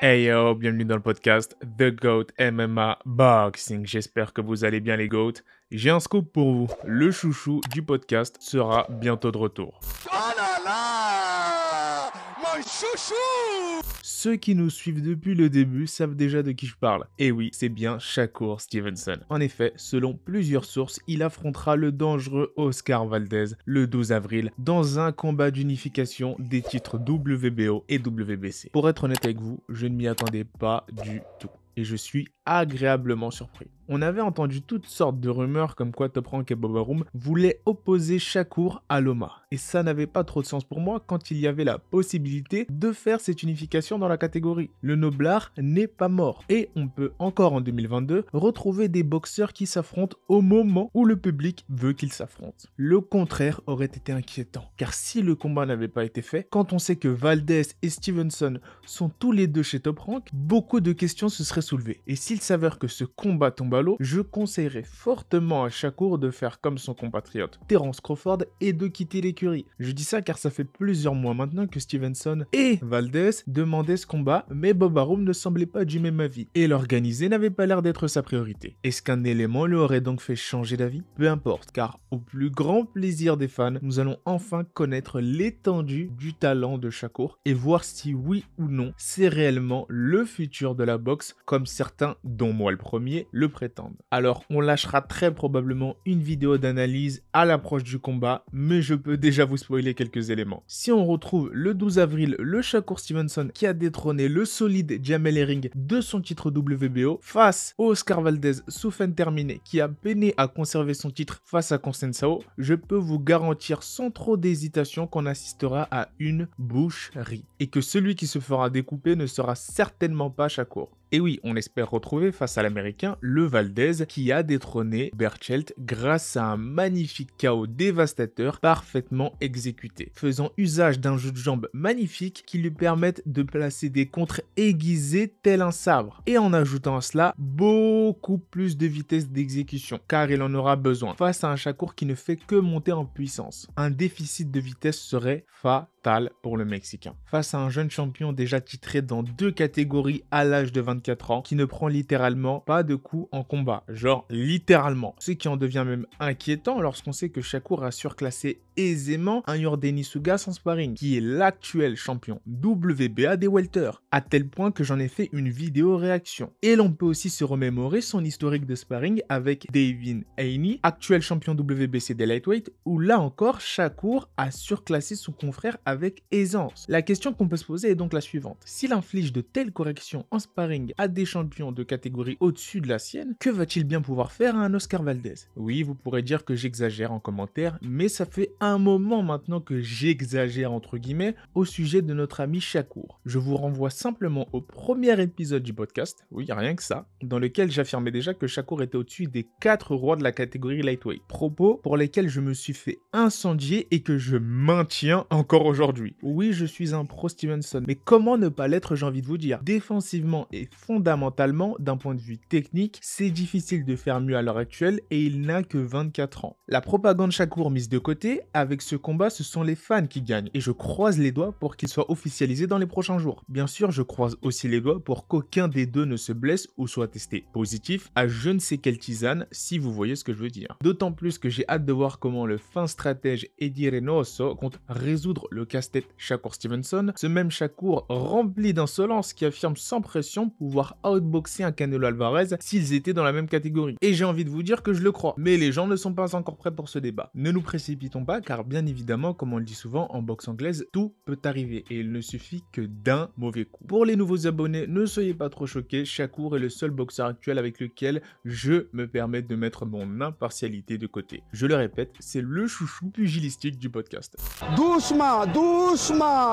Hey yo, bienvenue dans le podcast The GOAT MMA Boxing. J'espère que vous allez bien les GOAT. J'ai un scoop pour vous. Le chouchou du podcast sera bientôt de retour. Oh là là Mon chouchou Ceux qui nous suivent depuis le début savent déjà de qui je parle. Et oui, c'est bien Shakur Stevenson. En effet, selon plusieurs sources, il affrontera le dangereux Oscar Valdez le 12 avril dans un combat d'unification des titres WBO et WBC. Pour être honnête avec vous, je ne m'y attendais pas du tout. Et je suis agréablement surpris. On avait entendu toutes sortes de rumeurs comme quoi Top Rank et Boba Room voulaient opposer Shakur à Loma. Et ça n'avait pas trop de sens pour moi quand il y avait la possibilité de faire cette unification dans la catégorie. Le noblard n'est pas mort. Et on peut encore en 2022 retrouver des boxeurs qui s'affrontent au moment où le public veut qu'ils s'affrontent. Le contraire aurait été inquiétant. Car si le combat n'avait pas été fait, quand on sait que Valdez et Stevenson sont tous les deux chez Top Rank, beaucoup de questions se seraient soulevées. Et s'il s'avère que ce combat tombe à l'eau, je conseillerais fortement à Shakur de faire comme son compatriote Terence Crawford et de quitter l'écurie. Je dis ça car ça fait plusieurs mois maintenant que Stevenson et Valdez ce combat, mais Bob Arum ne semblait pas du même avis et l'organiser n'avait pas l'air d'être sa priorité. Est-ce qu'un élément lui aurait donc fait changer d'avis? Peu importe, car au plus grand plaisir des fans, nous allons enfin connaître l'étendue du talent de Shakur et voir si oui ou non c'est réellement le futur de la boxe comme certains, dont moi le premier, le prétendent. Alors on lâchera très probablement une vidéo d'analyse à l'approche du combat, mais je peux déjà vous spoiler quelques éléments. Si on retrouve le 12 avril le Shakur Stevenson qui a détrôné le solide Jamel Herring de son titre WBO face au Oscar Valdez sous fin terminée qui a peiné à conserver son titre face à Consensao, je peux vous garantir sans trop d'hésitation qu'on assistera à une boucherie et que celui qui se fera découper ne sera certainement pas Shakur. Et oui, on espère retrouver face à l'américain le Valdez qui a détrôné Berchelt grâce à un magnifique chaos dévastateur parfaitement exécuté, faisant usage d'un jeu de jambes magnifique qui lui permettent de placer des contres aiguisés tel un sabre et en ajoutant à cela beaucoup plus de vitesse d'exécution car il en aura besoin face à un Shakur qui ne fait que monter en puissance. Un déficit de vitesse serait fatal pour le Mexicain. Face à un jeune champion déjà titré dans deux catégories à l'âge de 24 ans, qui ne prend littéralement pas de coups en combat. Genre littéralement. Ce qui en devient même inquiétant lorsqu'on sait que Shakur a surclassé aisément un Yordeni Suga sans sparring, qui est l'actuel champion WBA des welter, à tel point que j'en ai fait une vidéo réaction. Et l'on peut aussi se remémorer son historique de sparring avec Davin Haney, actuel champion WBC des lightweight, où là encore Shakur a surclassé son confrère avec aisance. La question qu'on peut se poser est donc la suivante. S'il inflige de telles corrections en sparring à des champions de catégorie au-dessus de la sienne, que va-t-il bien pouvoir faire à un Oscar Valdez? Oui, vous pourrez dire que j'exagère en commentaire, mais ça fait un moment maintenant que j'exagère entre guillemets au sujet de notre ami Shakur. Je vous renvoie simplement au premier épisode du podcast, oui, rien que ça, dans lequel j'affirmais déjà que Shakur était au-dessus des 4 rois de la catégorie lightweight. Propos pour lesquels je me suis fait incendier et que je maintiens encore aujourd'hui. Oui, je suis un pro Stevenson, mais comment ne pas l'être, j'ai envie de vous dire? Défensivement et fondamentalement, d'un point de vue technique, c'est difficile de faire mieux à l'heure actuelle et il n'a que 24 ans. La propagande Shakur mise de côté, avec ce combat, ce sont les fans qui gagnent et je croise les doigts pour qu'il soit officialisé dans les prochains jours. Bien sûr, je croise aussi les doigts pour qu'aucun des deux ne se blesse ou soit testé positif à je ne sais quelle tisane, si vous voyez ce que je veux dire. D'autant plus que j'ai hâte de voir comment le fin stratège Eddie Reynoso compte résoudre le casse-tête Shakur Stevenson, ce même Shakur rempli d'insolence qui affirme sans pression pouvoir outboxer un Canelo Alvarez s'ils étaient dans la même catégorie. Et j'ai envie de vous dire que je le crois. Mais les gens ne sont pas encore prêts pour ce débat. Ne nous précipitons pas car bien évidemment, comme on le dit souvent en boxe anglaise, tout peut arriver et il ne suffit que d'un mauvais coup. Pour les nouveaux abonnés, ne soyez pas trop choqués, Shakur est le seul boxeur actuel avec lequel je me permets de mettre mon impartialité de côté. Je le répète, c'est le chouchou pugilistique du podcast. Doucement, doucement,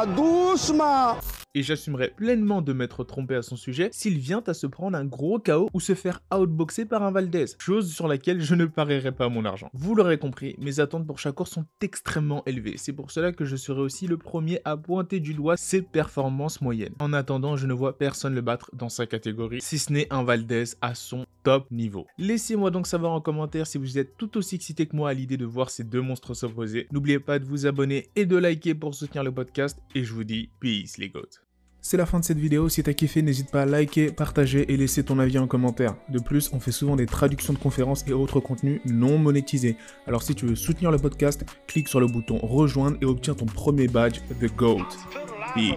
doucement et j'assumerai pleinement de m'être trompé à son sujet s'il vient à se prendre un gros KO ou se faire outboxer par un Valdez, chose sur laquelle je ne parierai pas mon argent. Vous l'aurez compris, mes attentes pour course sont extrêmement élevées, c'est pour cela que je serai aussi le premier à pointer du doigt ses performances moyennes. En attendant, je ne vois personne le battre dans sa catégorie, si ce n'est un Valdez à son top niveau. Laissez-moi donc savoir en commentaire si vous êtes tout aussi excité que moi à l'idée de voir ces deux monstres s'opposer. N'oubliez pas de vous abonner et de liker pour soutenir le podcast, et je vous dis peace les goats. C'est la fin de cette vidéo, si t'as kiffé n'hésite pas à liker, partager et laisser ton avis en commentaire. De plus, on fait souvent des traductions de conférences et autres contenus non monétisés. Alors si tu veux soutenir le podcast, clique sur le bouton rejoindre et obtiens ton premier badge The GOAT. Peace.